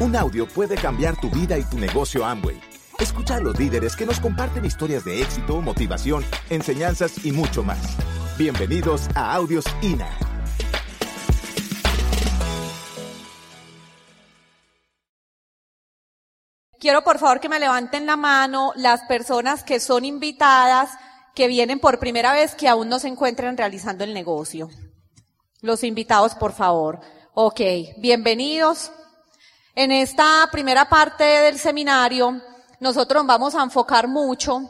Un audio puede cambiar tu vida y tu negocio Amway. Escucha a los líderes que nos comparten historias de éxito, motivación, enseñanzas y mucho más. Bienvenidos a Audios INA. Quiero por favor que me levanten la mano las personas que son invitadas, que vienen por primera vez, que aún no se encuentran realizando el negocio. Los invitados, por favor. Ok, bienvenidos. En esta primera parte del seminario, nosotros vamos a enfocar mucho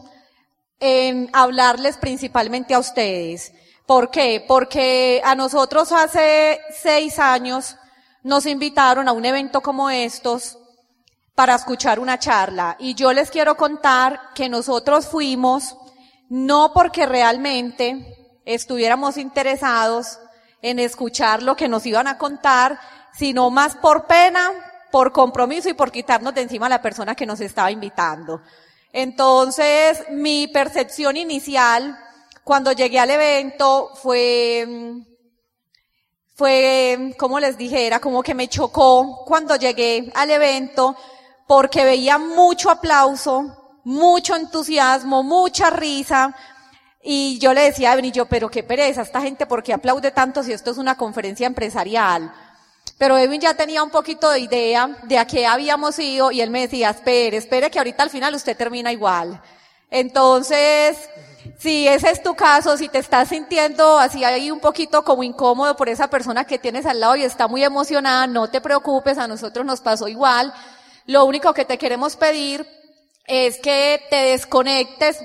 en hablarles principalmente a ustedes. ¿Por qué? Porque a nosotros hace seis años nos invitaron a un evento como estos para escuchar una charla. Y yo les quiero contar que nosotros fuimos no porque realmente estuviéramos interesados en escuchar lo que nos iban a contar, sino más por pena, por compromiso y por quitarnos de encima a la persona que nos estaba invitando. Entonces, mi percepción inicial cuando llegué al evento fue, fue, como les dije, era como que me chocó cuando llegué al evento porque veía mucho aplauso, mucho entusiasmo, mucha risa. Y yo le decía a Evelyn, pero qué pereza, esta gente, ¿por qué aplaude tanto si esto es una conferencia empresarial? Pero Edwin ya tenía un poquito de idea de a qué habíamos ido y él me decía, espere, espere que ahorita al final usted termina igual. Entonces, si ese es tu caso, si te estás sintiendo así ahí un poquito como incómodo por esa persona que tienes al lado y está muy emocionada, no te preocupes, a nosotros nos pasó igual. Lo único que te queremos pedir es que te desconectes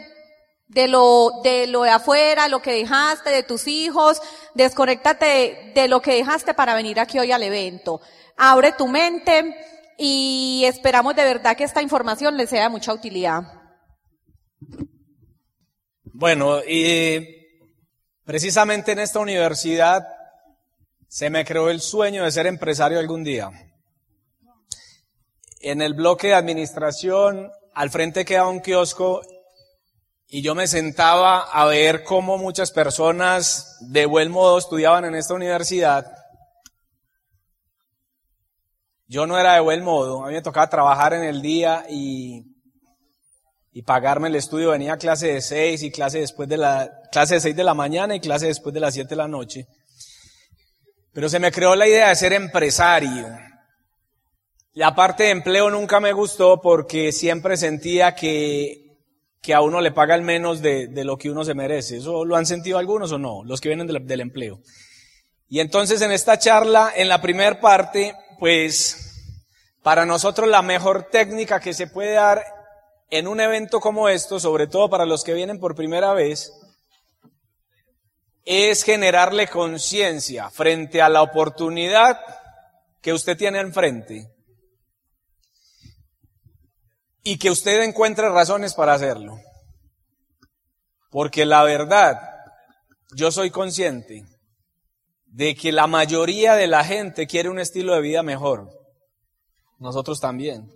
de lo, de lo de afuera, lo que dejaste, de tus hijos, desconéctate de lo que dejaste para venir aquí hoy al evento. Abre tu mente y esperamos de verdad que esta información les sea de mucha utilidad. Bueno, y precisamente en esta universidad se me creó el sueño de ser empresario algún día en el bloque de administración, al frente quedaba un kiosco y yo me sentaba a ver cómo muchas personas de buen modo estudiaban en esta universidad. Yo no era de buen modo, a mí me tocaba trabajar en el día y, y pagarme el estudio. Venía a clase de seis y clase después de la, clase de seis de la mañana y clase después de las siete de la noche. Pero se me creó la idea de ser empresario. La parte de empleo nunca me gustó porque siempre sentía que, que a uno le pagan menos de, de, lo que uno se merece. ¿Eso lo han sentido algunos o no? Los que vienen del, del empleo. Y entonces en esta charla, en la primera parte, pues para nosotros la mejor técnica que se puede dar en un evento como esto, sobre todo para los que vienen por primera vez, es generarle conciencia frente a la oportunidad que usted tiene enfrente y que usted encuentre razones para hacerlo. Porque la verdad, yo soy consciente de que la mayoría de la gente quiere un estilo de vida mejor. Nosotros también.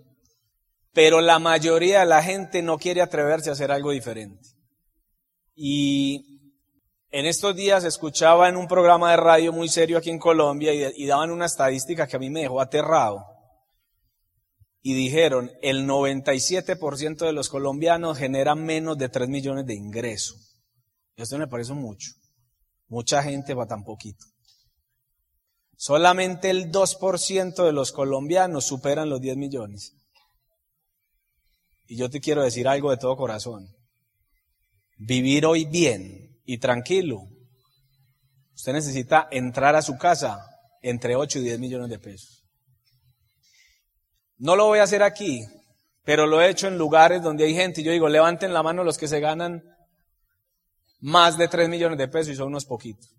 Pero la mayoría de la gente no quiere atreverse a hacer algo diferente. Y en estos días escuchaba en un programa de radio muy serio aquí en Colombia y, daban una estadística que a mí me dejó aterrado y dijeron, el 97% de los colombianos generan menos de 3 millones de ingresos. Esto me parece mucho. Mucha gente va tan poquito. Solamente el 2% de los colombianos superan los 10 millones. Y yo te quiero decir algo de todo corazón. Vivir hoy bien y tranquilo. Usted necesita entrar a su casa entre 8 y 10 millones de pesos. No lo voy a hacer aquí, pero lo he hecho en lugares donde hay gente yo digo, levanten la mano los que se ganan más de 3 millones de pesos y son unos poquitos.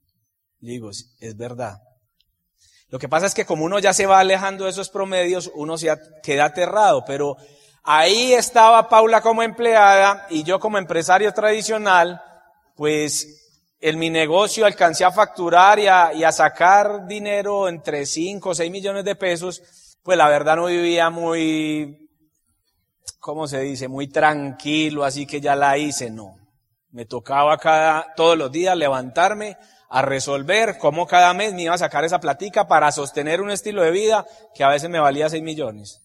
Digo, es verdad. Lo que pasa es que como uno ya se va alejando de esos promedios, uno se queda aterrado, pero ahí estaba Paula como empleada y yo como empresario tradicional, pues en mi negocio alcancé a facturar y a, y a sacar dinero entre 5 o 6 millones de pesos pues la verdad no vivía muy, ¿cómo se dice? Muy tranquilo, así que ya la hice, no. Me tocaba cada, todos los días levantarme a resolver cómo cada mes me iba a sacar esa platica para sostener un estilo de vida que a veces me valía 6 millones.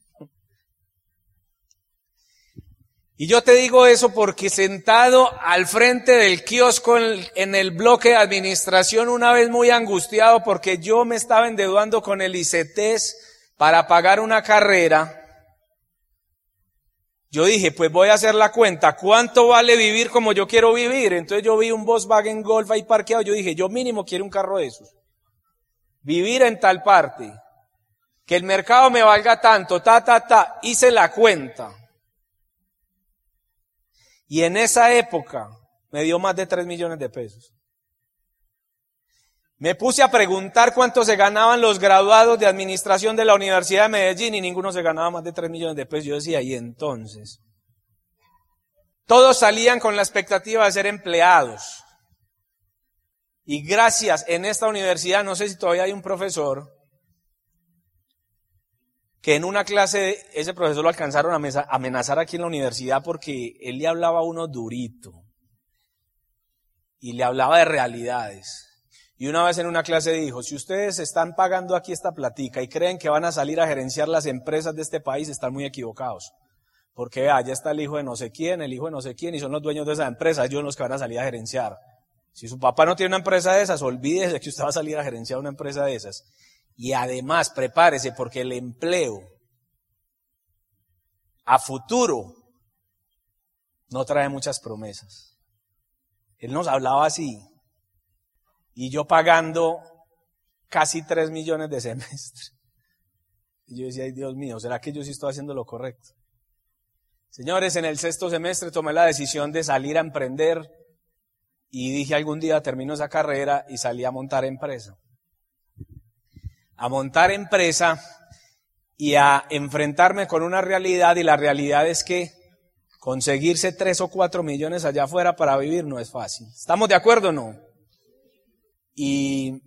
Y yo te digo eso porque sentado al frente del kiosco en, el bloque de administración, una vez muy angustiado porque yo me estaba endeudando con el ICETES para pagar una carrera, yo dije, pues voy a hacer la cuenta, ¿cuánto vale vivir como yo quiero vivir? Entonces yo vi un Volkswagen Golf ahí parqueado, yo dije, yo mínimo quiero un carro de esos. Vivir en tal parte, que el mercado me valga tanto, ta, ta, ta, hice la cuenta. Y en esa época me dio más de 3 millones de pesos. Me puse a preguntar cuánto se ganaban los graduados de administración de la Universidad de Medellín y ninguno se ganaba más de 3 millones de pesos. Yo decía, y entonces, todos salían con la expectativa de ser empleados. Y gracias en esta universidad, no sé si todavía hay un profesor que en una clase ese profesor lo alcanzaron a amenazar aquí en la universidad porque él le hablaba a uno durito y le hablaba de realidades. Y una vez en una clase dijo, si ustedes están pagando aquí esta platica y creen que van a salir a gerenciar las empresas de este país, están muy equivocados. Porque allá está el hijo de no sé quién, el hijo de no sé quién, y son los dueños de esa empresa, ellos los que van a salir a gerenciar. Si su papá no tiene una empresa de esas, olvídese que usted va a salir a gerenciar una empresa de esas. Y además, prepárese porque el empleo a futuro no trae muchas promesas. Él nos hablaba así. Y yo pagando casi tres millones de semestre. Y yo decía, ay Dios mío, ¿será que yo sí estoy haciendo lo correcto? Señores, en el sexto semestre tomé la decisión de salir a emprender y dije algún día termino esa carrera y salí a montar empresa a montar empresa y a enfrentarme con una realidad y la realidad es que conseguirse tres o cuatro millones allá afuera para vivir no es fácil. ¿Estamos de acuerdo o no? Y,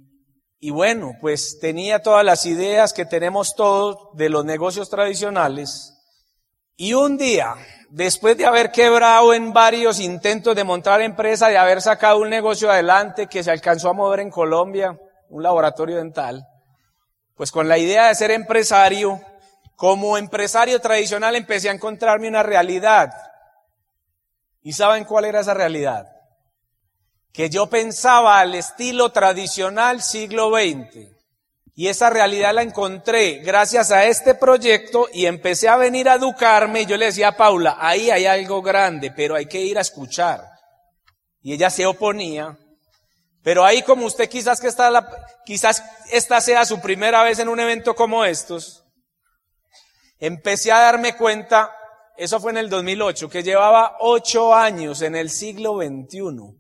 y bueno, pues tenía todas las ideas que tenemos todos de los negocios tradicionales y un día, después de haber quebrado en varios intentos de montar empresa, de haber sacado un negocio adelante que se alcanzó a mover en Colombia, un laboratorio dental, pues con la idea de ser empresario, como empresario tradicional empecé a encontrarme una realidad. ¿Y saben cuál era esa realidad? Que yo pensaba al estilo tradicional siglo XX. Y esa realidad la encontré gracias a este proyecto y empecé a venir a educarme. Y yo le decía a Paula, ahí hay algo grande, pero hay que ir a escuchar. Y ella se oponía pero ahí como usted quizás que está la, quizás esta sea su primera vez en un evento como estos, empecé a darme cuenta, eso fue en el 2008, que llevaba ocho años en el siglo XXI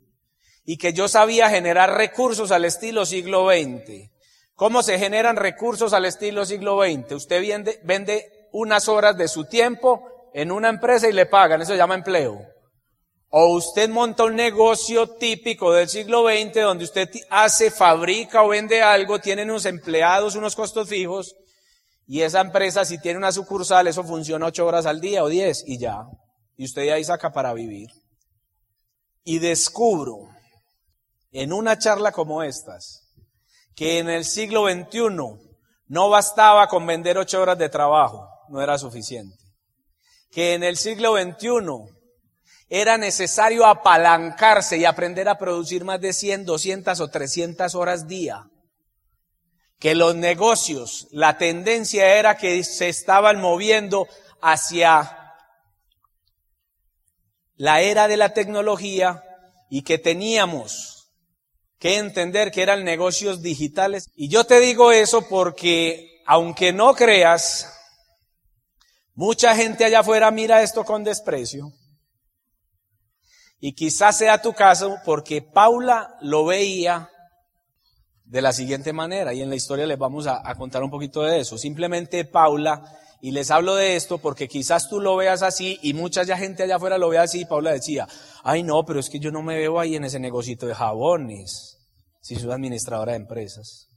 y que yo sabía generar recursos al estilo siglo XX. ¿Cómo se generan recursos al estilo siglo XX? Usted vende, vende unas horas de su tiempo en una empresa y le pagan, eso se llama empleo. O usted monta un negocio típico del siglo XX donde usted hace, fabrica o vende algo, tiene unos empleados, unos costos fijos, y esa empresa si tiene una sucursal, eso funciona ocho horas al día o diez y ya. Y usted ahí saca para vivir. Y descubro en una charla como estas que en el siglo XXI no bastaba con vender ocho horas de trabajo, no era suficiente. Que en el siglo XXI era necesario apalancarse y aprender a producir más de 100, 200 o 300 horas día. Que los negocios, la tendencia era que se estaban moviendo hacia la era de la tecnología y que teníamos que entender que eran negocios digitales. Y yo te digo eso porque, aunque no creas, mucha gente allá afuera mira esto con desprecio. Y quizás sea tu caso porque Paula lo veía de la siguiente manera y en la historia les vamos a, contar un poquito de eso. Simplemente Paula, y les hablo de esto porque quizás tú lo veas así y mucha ya gente allá afuera lo vea así. Paula decía, ay no, pero es que yo no me veo ahí en ese negocito de jabones, si soy administradora de empresas.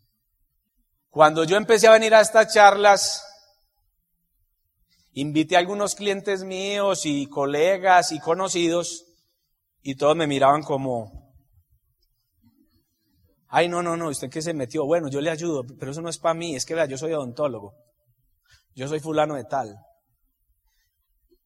Cuando yo empecé a venir a estas charlas, invité a algunos clientes míos y colegas y conocidos y todos me miraban como, Ay, no, no, no, ¿usted qué se metió? Bueno, yo le ayudo, pero eso no es para mí, es que vea, yo soy odontólogo. Yo soy fulano de tal.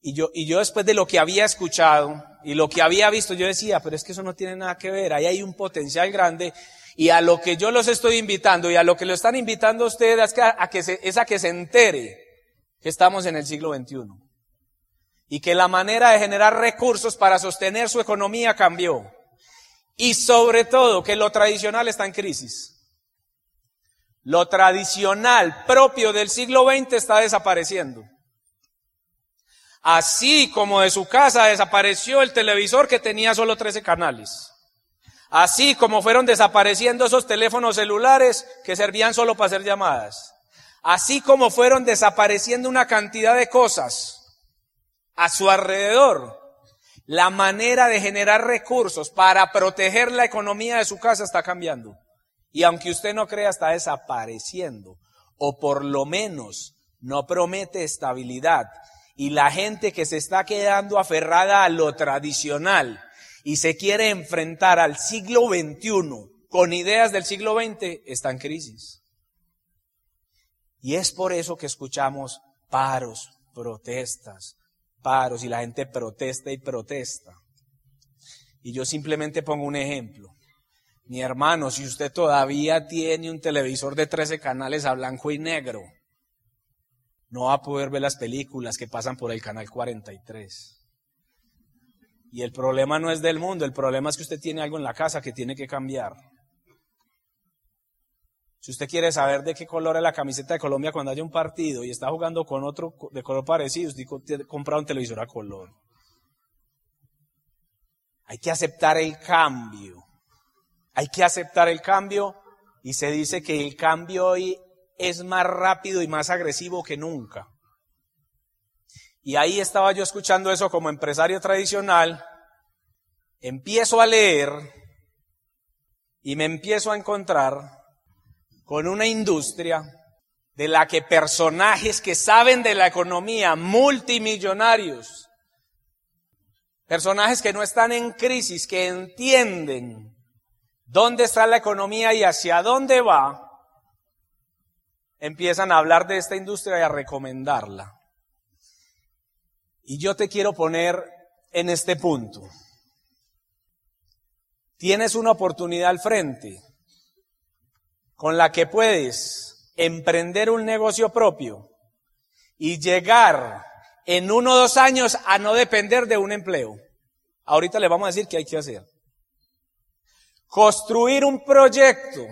Y yo, y yo después de lo que había escuchado y lo que había visto, yo decía, pero es que eso no tiene nada que ver, ahí hay un potencial grande y a lo que yo los estoy invitando y a lo que lo están invitando ustedes es, a, que se, es a que se entere que estamos en el siglo XXI. Y que la manera de generar recursos para sostener su economía cambió. Y sobre todo que lo tradicional está en crisis. Lo tradicional propio del siglo XX está desapareciendo. Así como de su casa desapareció el televisor que tenía solo 13 canales. Así como fueron desapareciendo esos teléfonos celulares que servían solo para hacer llamadas. Así como fueron desapareciendo una cantidad de cosas a su alrededor. La manera de generar recursos para proteger la economía de su casa está cambiando. Y aunque usted no crea, está desapareciendo. O por lo menos no promete estabilidad. Y la gente que se está quedando aferrada a lo tradicional, y se quiere enfrentar al siglo XXI con ideas del siglo XX, está en crisis. Y es por eso que escuchamos paros, protestas, paros, y la gente protesta y protesta. Y yo simplemente pongo un ejemplo. Mi hermano, si usted todavía tiene un televisor de 13 canales a blanco y negro, no va a poder ver las películas que pasan por el canal 43. Y el problema no es del mundo, el problema es que usted tiene algo en la casa que tiene que cambiar. Si usted quiere saber de qué color es la camiseta de Colombia cuando haya un partido y está jugando con otro de color parecido, usted compra un televisor a color. Hay que aceptar el cambio. Hay que aceptar el cambio y se dice que el cambio hoy es más rápido y más agresivo que nunca. Y ahí estaba yo escuchando eso como empresario tradicional. Empiezo a leer y me empiezo a encontrar con una industria de la que personajes que saben de la economía, multimillonarios, personajes que no están en crisis, que entienden dónde está la economía y hacia dónde va, empiezan a hablar de esta industria y a recomendarla. Y yo te quiero poner en este punto. Tienes una oportunidad al frente con la que puedes emprender un negocio propio y llegar en uno o dos años a no depender de un empleo. Ahorita le vamos a decir qué hay que hacer. Construir un proyecto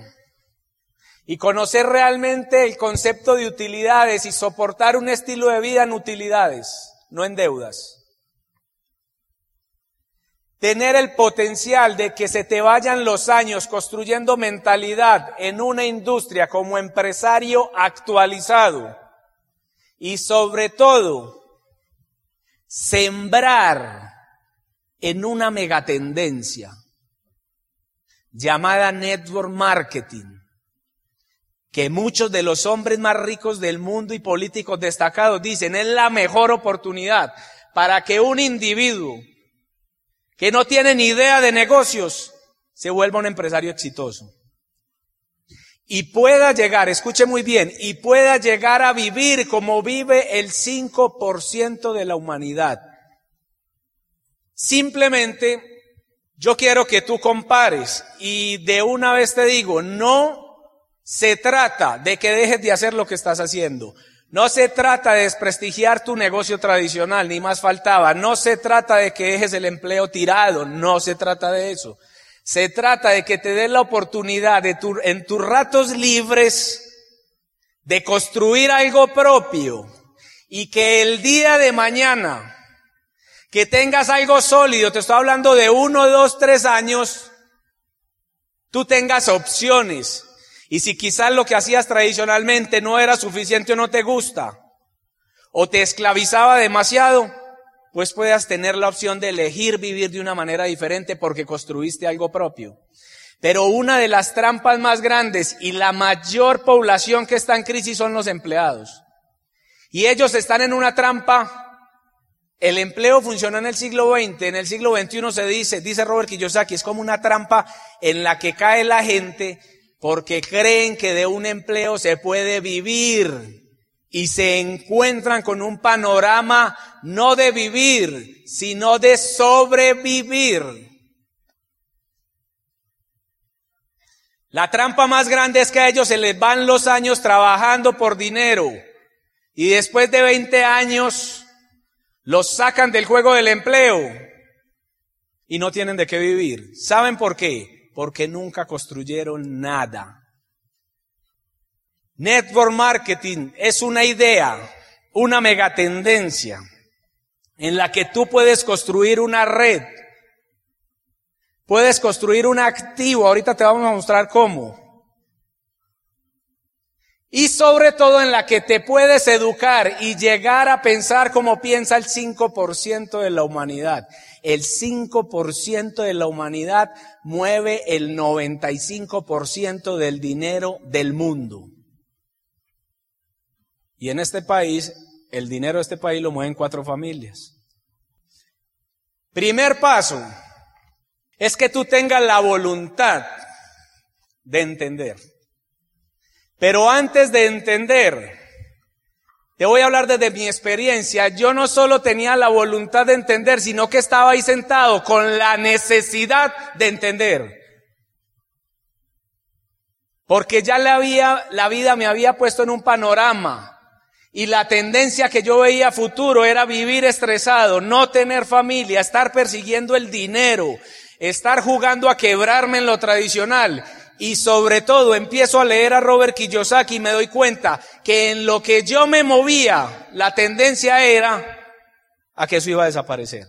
y conocer realmente el concepto de utilidades y soportar un estilo de vida en utilidades no en deudas. Tener el potencial de que se te vayan los años construyendo mentalidad en una industria como empresario actualizado. Y sobre todo, sembrar en una megatendencia llamada network marketing que muchos de los hombres más ricos del mundo y políticos destacados dicen es la mejor oportunidad para que un individuo que no tiene ni idea de negocios se vuelva un empresario exitoso. Y pueda llegar, escuche muy bien, y pueda llegar a vivir como vive el 5% de la humanidad. Simplemente, yo quiero que tú compares y de una vez te digo, no se trata de que dejes de hacer lo que estás haciendo. No se trata de desprestigiar tu negocio tradicional, ni más faltaba. No se trata de que dejes el empleo tirado, no se trata de eso. Se trata de que te des la oportunidad de tu, en tus ratos libres de construir algo propio y que el día de mañana que tengas algo sólido, te estoy hablando de uno, dos, tres años, tú tengas opciones y si quizás lo que hacías tradicionalmente no era suficiente o no te gusta, o te esclavizaba demasiado, pues puedas tener la opción de elegir vivir de una manera diferente porque construiste algo propio. Pero una de las trampas más grandes y la mayor población que está en crisis son los empleados. Y ellos están en una trampa El empleo funcionó en el siglo XX, en el siglo XXI se dice, dice Robert Kiyosaki, es como una trampa en la que cae la gente porque creen que de un empleo se puede vivir y se encuentran con un panorama no de vivir, sino de sobrevivir. La trampa más grande es que a ellos se les van los años trabajando por dinero y después de 20 años los sacan del juego del empleo y no tienen de qué vivir. ¿Saben por qué? Porque nunca construyeron nada. Network marketing es una idea, una megatendencia en la que tú puedes construir una red, puedes construir un activo, ahorita te vamos a mostrar cómo, y sobre todo en la que te puedes educar y llegar a pensar como piensa el 5% de la humanidad. El 5% de la humanidad mueve el 95% del dinero del mundo. Y en este país, el dinero de este país lo mueven cuatro familias. Primer paso es que tú tengas la voluntad de entender. Pero antes de entender, te voy a hablar desde mi experiencia. Yo no solo tenía la voluntad de entender, sino que estaba ahí sentado con la necesidad de entender. Porque ya la, había, la vida me había puesto en un panorama. Y la tendencia que yo veía futuro era vivir estresado, no tener familia, estar persiguiendo el dinero, estar jugando a quebrarme en lo tradicional y sobre todo empiezo a leer a Robert Kiyosaki y me doy cuenta que en lo que yo me movía, la tendencia era a que eso iba a desaparecer.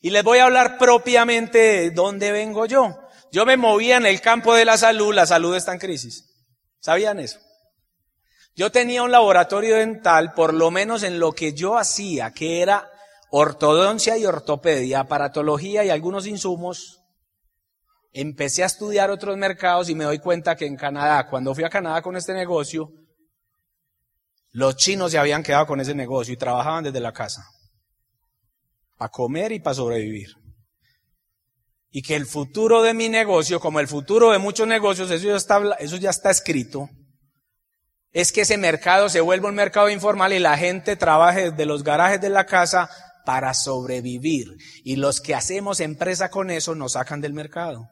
Y les voy a hablar propiamente de dónde vengo yo. Yo me movía en el campo de la salud, la salud está en crisis. ¿Sabían eso? Yo tenía un laboratorio dental, por lo menos en lo que yo hacía, que era ortodoncia y ortopedia, aparatología y algunos insumos, empecé a estudiar otros mercados y me doy cuenta que en Canadá, cuando fui a Canadá con este negocio, los chinos se habían quedado con ese negocio y trabajaban desde la casa, para comer y para sobrevivir. Y que el futuro de mi negocio, como el futuro de muchos negocios, eso ya está, eso ya está escrito, es que ese mercado se vuelva un mercado informal y la gente trabaje desde los garajes de la casa para sobrevivir. Y los que hacemos empresa con eso nos sacan del mercado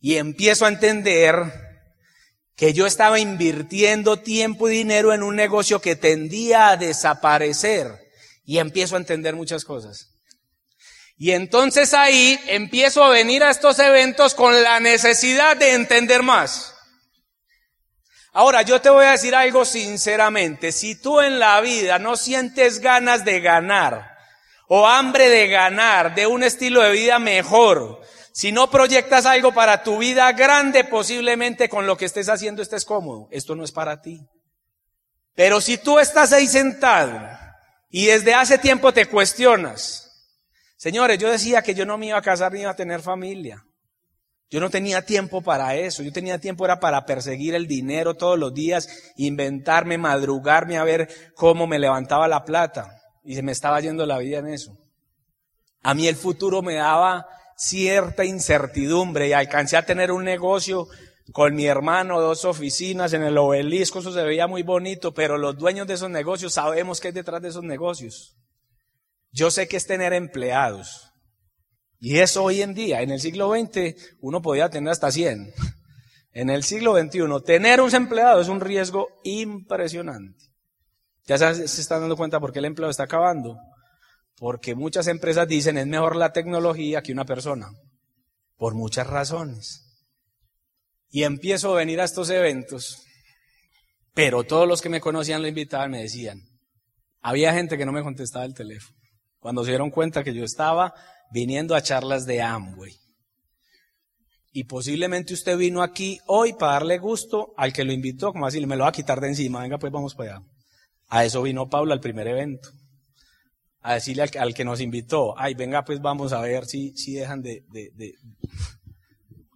y empiezo a entender que yo estaba invirtiendo tiempo y dinero en un negocio que tendía a desaparecer y empiezo a entender muchas cosas. Y entonces ahí empiezo a venir a estos eventos con la necesidad de entender más. Ahora, yo te voy a decir algo sinceramente. Si tú en la vida no sientes ganas de ganar o hambre de ganar, de un estilo de vida mejor, si no proyectas algo para tu vida grande, posiblemente con lo que estés haciendo estés cómodo. Esto no es para ti. Pero si tú estás ahí sentado y desde hace tiempo te cuestionas, señores, yo decía que yo no me iba a casar ni iba a tener familia. Yo no tenía tiempo para eso. Yo tenía tiempo era para perseguir el dinero todos los días, inventarme, madrugarme a ver cómo me levantaba la plata. Y se me estaba yendo la vida en eso. A mí el futuro me daba cierta incertidumbre y alcancé a tener un negocio con mi hermano, dos oficinas en el obelisco, eso se veía muy bonito, pero los dueños de esos negocios sabemos qué es detrás de esos negocios. Yo sé que es tener empleados. Y eso hoy en día, en el siglo XX, uno podía tener hasta 100. En el siglo XXI, tener un empleado es un riesgo impresionante. Ya se, están dando cuenta por qué el empleo está acabando. Porque muchas empresas dicen es mejor la tecnología que una persona. Por muchas razones. Y empiezo a venir a estos eventos, pero todos los que me conocían lo invitaban me decían, había gente que no me contestaba el teléfono. Cuando se dieron cuenta que yo estaba viniendo a charlas de Amway. Y posiblemente usted vino aquí hoy para darle gusto al que lo invitó, como así, me lo va a quitar de encima, venga pues vamos para allá. A eso vino Paula al primer evento a decirle al, que nos invitó, ay, venga, pues vamos a ver si, si dejan de, de, de,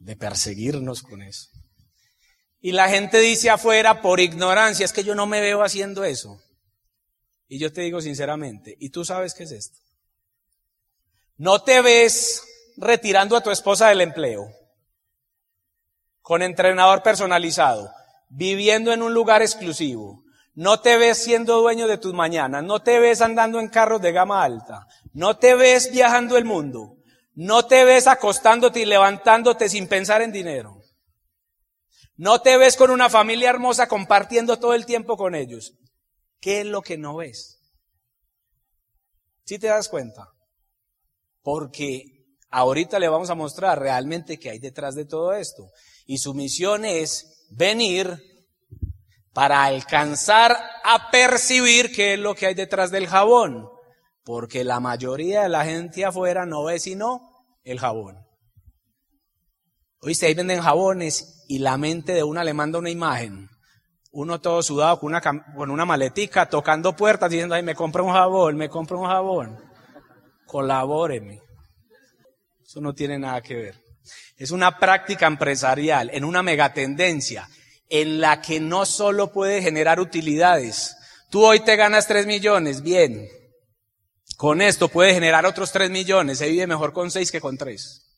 de perseguirnos con eso. Y la gente dice afuera, por ignorancia, es que yo no me veo haciendo eso. Y yo te digo sinceramente, ¿y tú sabes qué es esto? No te ves retirando a tu esposa del empleo con entrenador personalizado, viviendo en un lugar exclusivo. No te ves siendo dueño de tus mañanas, no te ves andando en carros de gama alta, no te ves viajando el mundo, no te ves acostándote y levantándote sin pensar en dinero. No te ves con una familia hermosa compartiendo todo el tiempo con ellos. ¿Qué es lo que no ves? ¿Sí te das cuenta? Porque ahorita le vamos a mostrar realmente qué hay detrás de todo esto. Y su misión es venir para alcanzar a percibir qué es lo que hay detrás del jabón. Porque la mayoría de la gente afuera no ve sino el jabón. Oíste, ahí venden jabones y la mente de una le manda una imagen. Uno todo sudado con una, con una maletica, tocando puertas, diciendo, ay, me compro un jabón, me compro un jabón. Colabóreme. Eso no tiene nada que ver. Es una práctica empresarial en una megatendencia en la que no solo puede generar utilidades. Tú hoy te ganas tres millones, bien. Con esto puede generar otros tres millones. Se vive mejor con seis que con tres.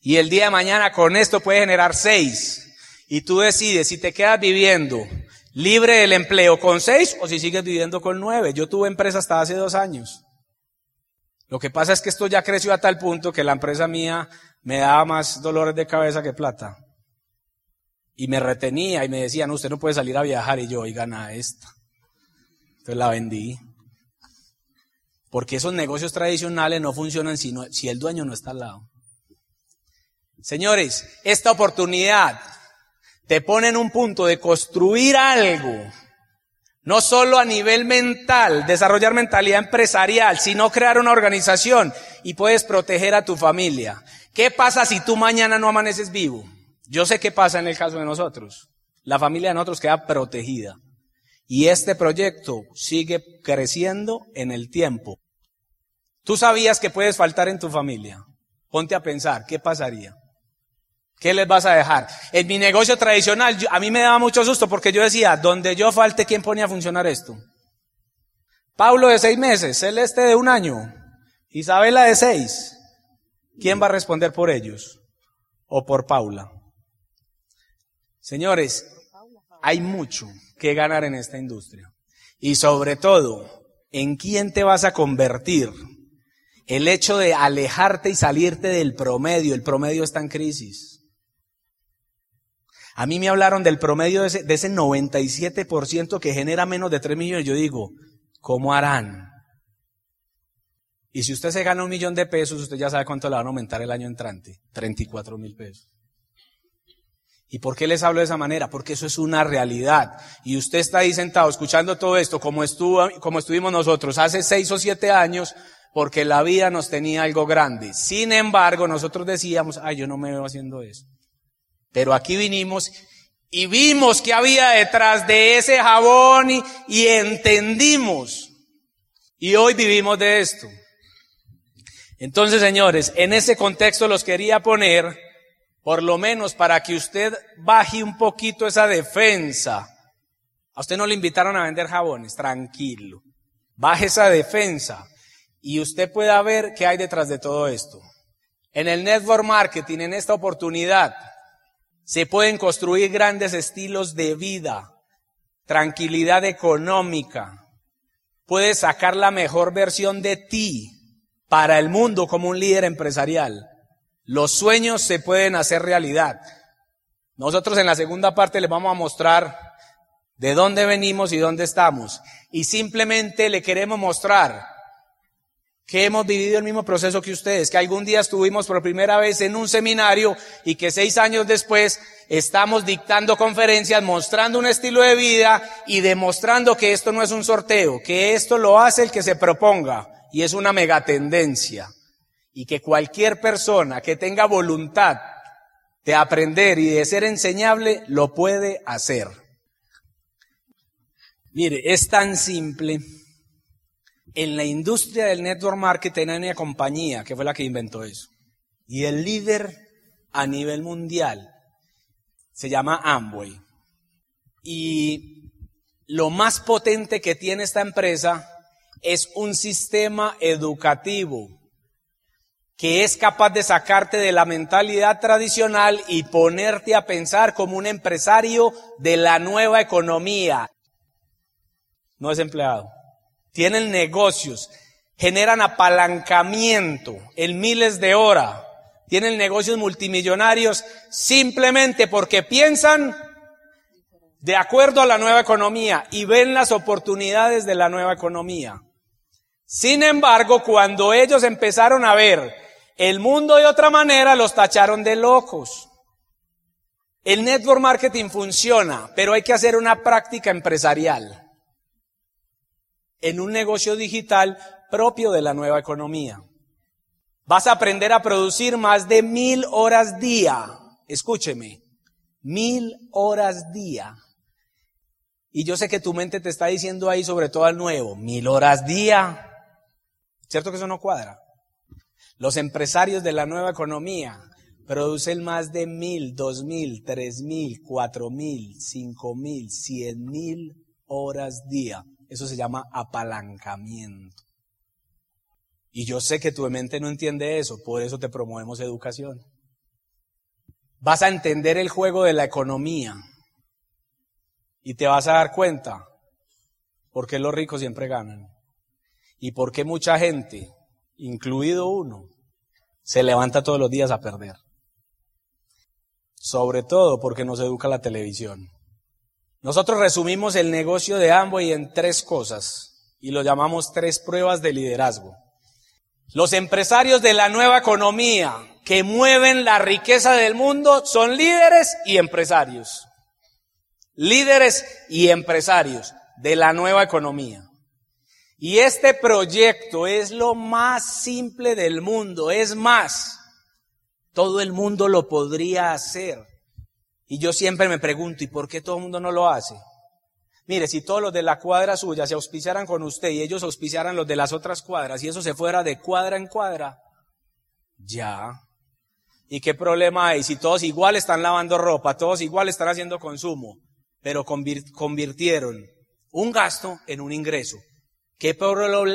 Y el día de mañana con esto puede generar seis. Y tú decides si te quedas viviendo libre del empleo con seis o si sigues viviendo con nueve. Yo tuve empresa hasta hace dos años. Lo que pasa es que esto ya creció a tal punto que la empresa mía me daba más dolores de cabeza que plata. Y me retenía y me decían, usted no puede salir a viajar. Y yo, oiga, nada, esta. Entonces la vendí. Porque esos negocios tradicionales no funcionan si, si el dueño no está al lado. Señores, esta oportunidad te pone en un punto de construir algo no solo a nivel mental, desarrollar mentalidad empresarial, sino crear una organización y puedes proteger a tu familia. ¿Qué pasa si tú mañana no amaneces vivo? Yo sé qué pasa en el caso de nosotros. La familia de nosotros queda protegida. Y este proyecto sigue creciendo en el tiempo. Tú sabías que puedes faltar en tu familia. Ponte a pensar, ¿qué pasaría? ¿Qué les vas a dejar? En mi negocio tradicional, a mí me daba mucho susto porque yo decía, donde yo falte, ¿quién ponía a funcionar esto? Pablo de seis meses, Celeste de un año, Isabela de seis. ¿Quién va a responder por ellos? ¿O por Paula? Señores, hay mucho que ganar en esta industria. Y sobre todo, ¿en quién te vas a convertir? El hecho de alejarte y salirte del promedio, el promedio está en crisis. A mí me hablaron del promedio de ese, de ese 97% que genera menos de 3 millones. Yo digo, ¿cómo harán? Y si usted se gana un millón de pesos, usted ya sabe cuánto le van a aumentar el año entrante. 34 mil pesos. ¿Y por qué les hablo de esa manera? Porque eso es una realidad. Y usted está ahí sentado escuchando todo esto como, estuvo, como estuvimos nosotros hace seis o siete años, porque la vida nos tenía algo grande. Sin embargo, nosotros decíamos, ay, yo no me veo haciendo eso. Pero aquí vinimos y vimos que había detrás de ese jabón y, entendimos. Y hoy vivimos de esto. Entonces, señores, en ese contexto los quería poner, por lo menos para que usted baje un poquito esa defensa. A usted no le invitaron a vender jabones, tranquilo. Baje esa defensa y usted pueda ver qué hay detrás de todo esto. En el network marketing, en esta oportunidad, se pueden construir grandes estilos de vida, tranquilidad económica. Puedes sacar la mejor versión de ti para el mundo como un líder empresarial. Los sueños se pueden hacer realidad. Nosotros en la segunda parte les vamos a mostrar de dónde venimos y dónde estamos. Y simplemente le queremos mostrar que hemos vivido el mismo proceso que ustedes, que algún día estuvimos por primera vez en un seminario y que seis años después estamos dictando conferencias, mostrando un estilo de vida y demostrando que esto no es un sorteo, que esto lo hace el que se proponga y es una megatendencia y que cualquier persona que tenga voluntad de aprender y de ser enseñable lo puede hacer. Mire, es tan simple en la industria del network marketing hay una compañía que fue la que inventó eso. Y el líder a nivel mundial se llama Amway. Y lo más potente que tiene esta empresa es un sistema educativo que es capaz de sacarte de la mentalidad tradicional y ponerte a pensar como un empresario de la nueva economía. No es empleado. Tienen negocios, generan apalancamiento en miles de horas, tienen negocios multimillonarios simplemente porque piensan de acuerdo a la nueva economía y ven las oportunidades de la nueva economía. Sin embargo, cuando ellos empezaron a ver el mundo de otra manera, los tacharon de locos. El network marketing funciona, pero hay que hacer una práctica empresarial en un negocio digital propio de la nueva economía. Vas a aprender a producir más de mil horas día. Escúcheme, mil horas día. Y yo sé que tu mente te está diciendo ahí, sobre todo al nuevo, mil horas día. ¿Cierto que eso no cuadra? Los empresarios de la nueva economía producen más de mil, dos mil, tres mil, cuatro mil, cinco mil, cien mil horas día. Eso se llama apalancamiento. Y yo sé que tu mente no entiende eso, por eso te promovemos educación. Vas a entender el juego de la economía y te vas a dar cuenta por qué los ricos siempre ganan y por qué mucha gente, incluido uno, se levanta todos los días a perder. Sobre todo porque nos educa la televisión. Nosotros resumimos el negocio de Amway en tres cosas y lo llamamos tres pruebas de liderazgo. Los empresarios de la nueva economía que mueven la riqueza del mundo son líderes y empresarios líderes y empresarios de la nueva economía. Y este proyecto es lo más simple del mundo. Es más, todo el mundo lo podría hacer. Y yo siempre me pregunto, ¿y por qué todo el mundo no lo hace? Mire, si todos los de la cuadra suya se auspiciaran con usted y ellos auspiciaran los de las otras cuadras y eso se fuera de cuadra en cuadra, ya. ¿Y qué problema hay? Si todos igual están lavando ropa, todos igual están haciendo consumo, pero convirtieron un gasto en un ingreso. ¿Qué,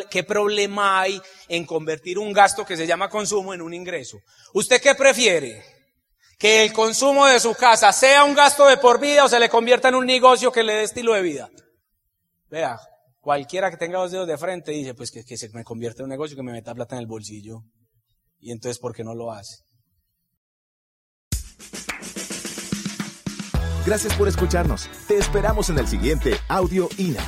¿Qué, problema hay en convertir un gasto que se llama consumo en un ingreso? ¿Usted qué prefiere? ¿Que el consumo de su casa sea un gasto de por vida o se le convierta en un negocio que le dé estilo de vida? Vea, cualquiera que tenga dos dedos de frente dice, pues que, que se me convierta en un negocio que me meta plata en el bolsillo. Y entonces, ¿por qué no lo hace? Gracias por escucharnos. Te esperamos en el siguiente Audio INA.